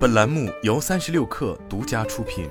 本栏目由三十六氪独家出品。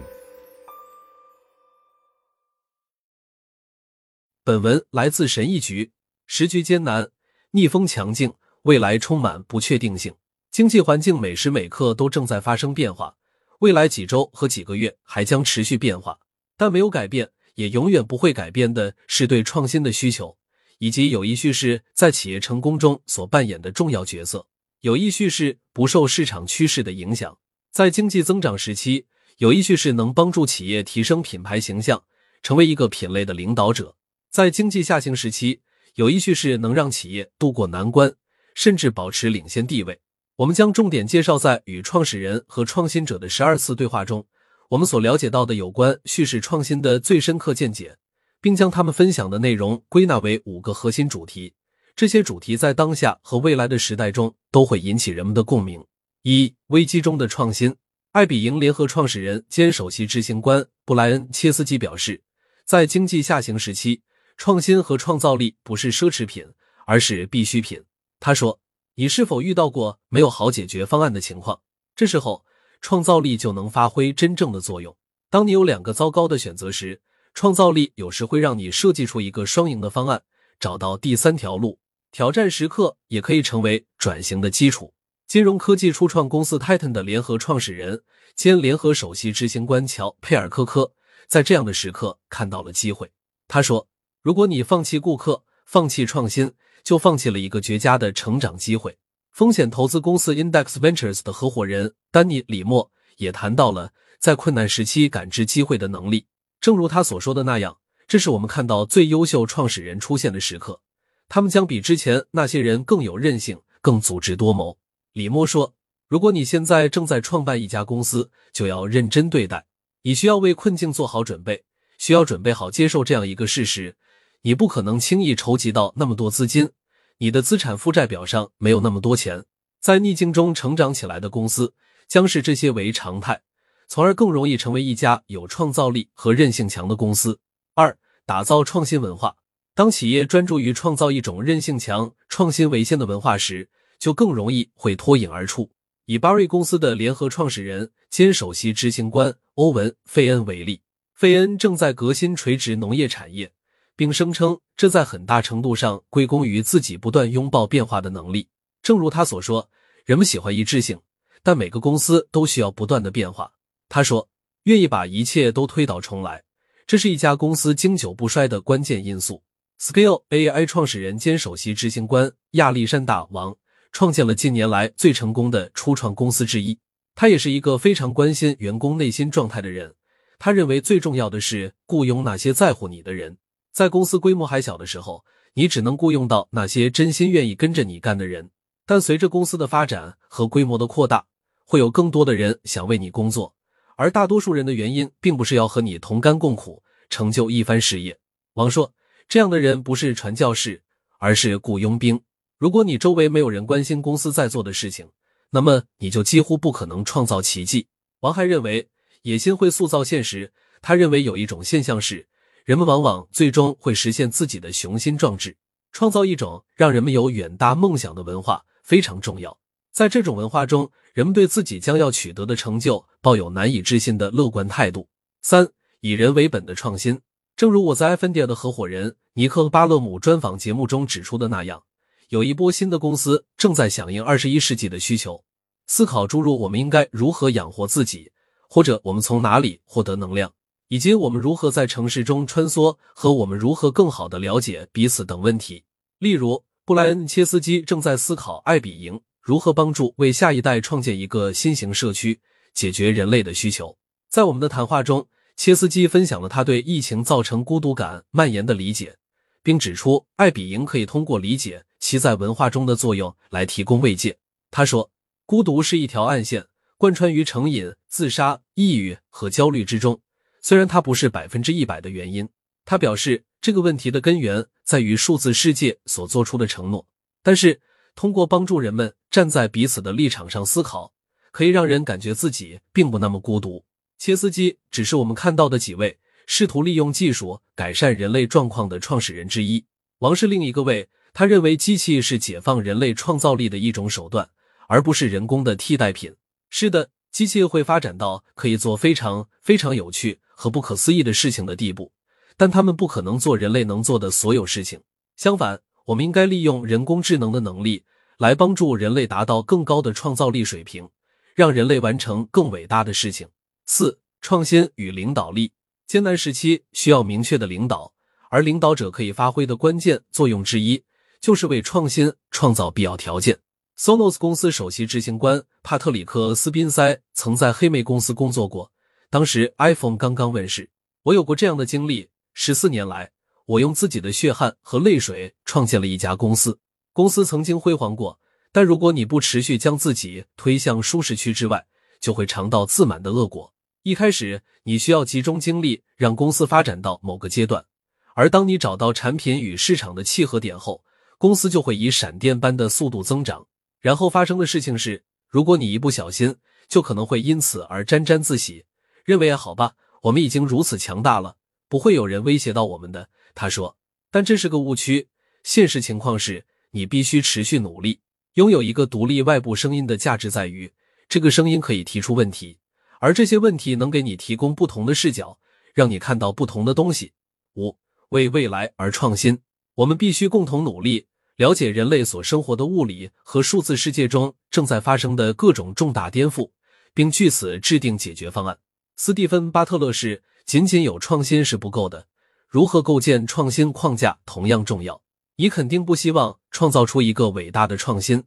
本文来自神医局。时局艰难，逆风强劲，未来充满不确定性。经济环境每时每刻都正在发生变化，未来几周和几个月还将持续变化。但没有改变，也永远不会改变的是对创新的需求，以及有意叙事在企业成功中所扮演的重要角色。有意叙事不受市场趋势的影响，在经济增长时期，有意叙事能帮助企业提升品牌形象，成为一个品类的领导者；在经济下行时期，有意叙事能让企业渡过难关，甚至保持领先地位。我们将重点介绍在与创始人和创新者的十二次对话中，我们所了解到的有关叙事创新的最深刻见解，并将他们分享的内容归纳为五个核心主题。这些主题在当下和未来的时代中都会引起人们的共鸣。一、危机中的创新。爱彼迎联合创始人兼首席执行官布莱恩·切斯基表示，在经济下行时期，创新和创造力不是奢侈品，而是必需品。他说：“你是否遇到过没有好解决方案的情况？这时候，创造力就能发挥真正的作用。当你有两个糟糕的选择时，创造力有时会让你设计出一个双赢的方案，找到第三条路。”挑战时刻也可以成为转型的基础。金融科技初创公司 Titan 的联合创始人兼联合首席执行官乔·佩尔科科在这样的时刻看到了机会。他说：“如果你放弃顾客，放弃创新，就放弃了一个绝佳的成长机会。”风险投资公司 Index Ventures 的合伙人丹尼·里默也谈到了在困难时期感知机会的能力。正如他所说的那样，这是我们看到最优秀创始人出现的时刻。他们将比之前那些人更有韧性、更足智多谋。李默说：“如果你现在正在创办一家公司，就要认真对待。你需要为困境做好准备，需要准备好接受这样一个事实：你不可能轻易筹集到那么多资金，你的资产负债表上没有那么多钱。在逆境中成长起来的公司，将视这些为常态，从而更容易成为一家有创造力和韧性强的公司。”二、打造创新文化。当企业专注于创造一种韧性强、创新为先的文化时，就更容易会脱颖而出。以巴瑞公司的联合创始人兼首席执行官欧文·费恩为例，费恩正在革新垂直农业产业，并声称这在很大程度上归功于自己不断拥抱变化的能力。正如他所说：“人们喜欢一致性，但每个公司都需要不断的变化。”他说：“愿意把一切都推倒重来，这是一家公司经久不衰的关键因素。” Scale AI 创始人兼首席执行官亚历山大·王创建了近年来最成功的初创公司之一。他也是一个非常关心员工内心状态的人。他认为最重要的是雇佣那些在乎你的人。在公司规模还小的时候，你只能雇佣到那些真心愿意跟着你干的人。但随着公司的发展和规模的扩大，会有更多的人想为你工作。而大多数人的原因，并不是要和你同甘共苦，成就一番事业。王说。这样的人不是传教士，而是雇佣兵。如果你周围没有人关心公司在做的事情，那么你就几乎不可能创造奇迹。王还认为，野心会塑造现实。他认为有一种现象是，人们往往最终会实现自己的雄心壮志，创造一种让人们有远大梦想的文化非常重要。在这种文化中，人们对自己将要取得的成就抱有难以置信的乐观态度。三，以人为本的创新。正如我在埃芬迪的合伙人尼克·巴勒姆专访节目中指出的那样，有一波新的公司正在响应二十一世纪的需求，思考诸如我们应该如何养活自己，或者我们从哪里获得能量，以及我们如何在城市中穿梭和我们如何更好的了解彼此等问题。例如，布莱恩·切斯基正在思考爱比营如何帮助为下一代创建一个新型社区，解决人类的需求。在我们的谈话中。切斯基分享了他对疫情造成孤独感蔓延的理解，并指出爱比营可以通过理解其在文化中的作用来提供慰藉。他说：“孤独是一条暗线，贯穿于成瘾、自杀、抑郁和焦虑之中。虽然它不是百分之一百的原因。”他表示，这个问题的根源在于数字世界所做出的承诺，但是通过帮助人们站在彼此的立场上思考，可以让人感觉自己并不那么孤独。切斯基只是我们看到的几位试图利用技术改善人类状况的创始人之一。王是另一个位，他认为机器是解放人类创造力的一种手段，而不是人工的替代品。是的，机器会发展到可以做非常非常有趣和不可思议的事情的地步，但他们不可能做人类能做的所有事情。相反，我们应该利用人工智能的能力来帮助人类达到更高的创造力水平，让人类完成更伟大的事情。四、创新与领导力。艰难时期需要明确的领导，而领导者可以发挥的关键作用之一，就是为创新创造必要条件。Sonos 公司首席执行官帕特里克·斯宾塞曾在黑莓公司工作过，当时 iPhone 刚刚问世。我有过这样的经历：十四年来，我用自己的血汗和泪水创建了一家公司。公司曾经辉煌过，但如果你不持续将自己推向舒适区之外，就会尝到自满的恶果。一开始，你需要集中精力让公司发展到某个阶段，而当你找到产品与市场的契合点后，公司就会以闪电般的速度增长。然后发生的事情是，如果你一不小心，就可能会因此而沾沾自喜，认为好吧，我们已经如此强大了，不会有人威胁到我们的。他说，但这是个误区。现实情况是你必须持续努力，拥有一个独立外部声音的价值在于，这个声音可以提出问题，而这些问题能给你提供不同的视角，让你看到不同的东西。五，为未来而创新，我们必须共同努力。了解人类所生活的物理和数字世界中正在发生的各种重大颠覆，并据此制定解决方案。斯蒂芬·巴特勒是：仅仅有创新是不够的，如何构建创新框架同样重要。你肯定不希望创造出一个伟大的创新，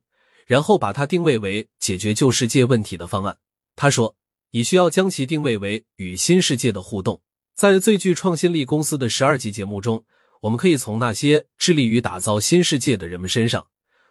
然后把它定位为解决旧世界问题的方案。他说：“你需要将其定位为与新世界的互动。”在最具创新力公司的十二集节目中。我们可以从那些致力于打造新世界的人们身上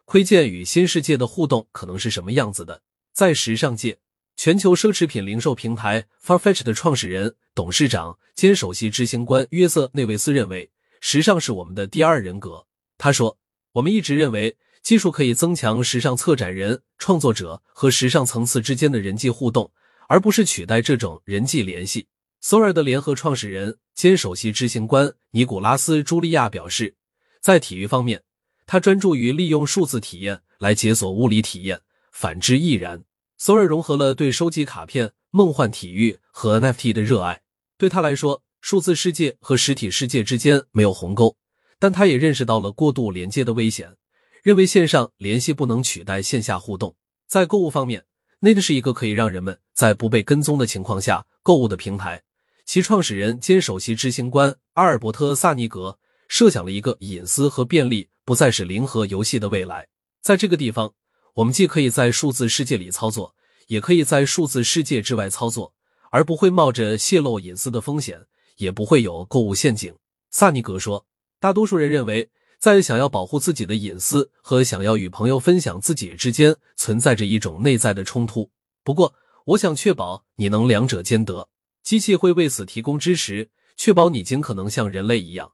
窥见与新世界的互动可能是什么样子的。在时尚界，全球奢侈品零售平台 Farfetch 的创始人、董事长兼首席执行官约瑟内维斯认为，时尚是我们的第二人格。他说：“我们一直认为，技术可以增强时尚策展人、创作者和时尚层次之间的人际互动，而不是取代这种人际联系。” s o r 的联合创始人兼首席执行官尼古拉斯·朱利亚表示，在体育方面，他专注于利用数字体验来解锁物理体验，反之亦然。s o r 融合了对收集卡片、梦幻体育和 NFT 的热爱。对他来说，数字世界和实体世界之间没有鸿沟，但他也认识到了过度连接的危险，认为线上联系不能取代线下互动。在购物方面那个是一个可以让人们在不被跟踪的情况下购物的平台。其创始人兼首席执行官阿尔伯特·萨尼格设想了一个隐私和便利不再是零和游戏的未来。在这个地方，我们既可以在数字世界里操作，也可以在数字世界之外操作，而不会冒着泄露隐私的风险，也不会有购物陷阱。萨尼格说：“大多数人认为，在想要保护自己的隐私和想要与朋友分享自己之间存在着一种内在的冲突。不过，我想确保你能两者兼得。”机器会为此提供支持，确保你尽可能像人类一样，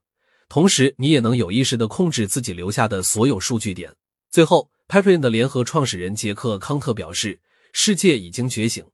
同时你也能有意识的控制自己留下的所有数据点。最后 p a t r i o n 的联合创始人杰克康特表示：“世界已经觉醒，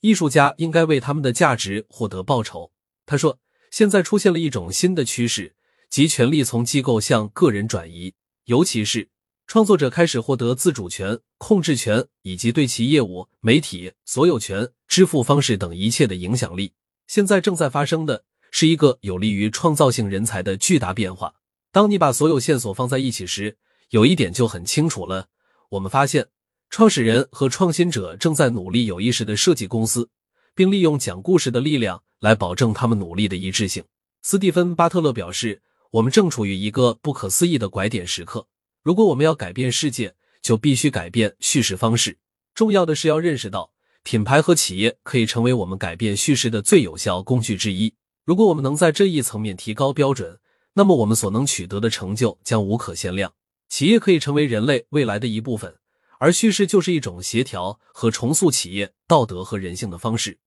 艺术家应该为他们的价值获得报酬。”他说：“现在出现了一种新的趋势，即权力从机构向个人转移，尤其是。”创作者开始获得自主权、控制权以及对其业务、媒体所有权、支付方式等一切的影响力。现在正在发生的是一个有利于创造性人才的巨大变化。当你把所有线索放在一起时，有一点就很清楚了。我们发现，创始人和创新者正在努力有意识的设计公司，并利用讲故事的力量来保证他们努力的一致性。斯蒂芬·巴特勒表示：“我们正处于一个不可思议的拐点时刻。”如果我们要改变世界，就必须改变叙事方式。重要的是要认识到，品牌和企业可以成为我们改变叙事的最有效工具之一。如果我们能在这一层面提高标准，那么我们所能取得的成就将无可限量。企业可以成为人类未来的一部分，而叙事就是一种协调和重塑企业道德和人性的方式。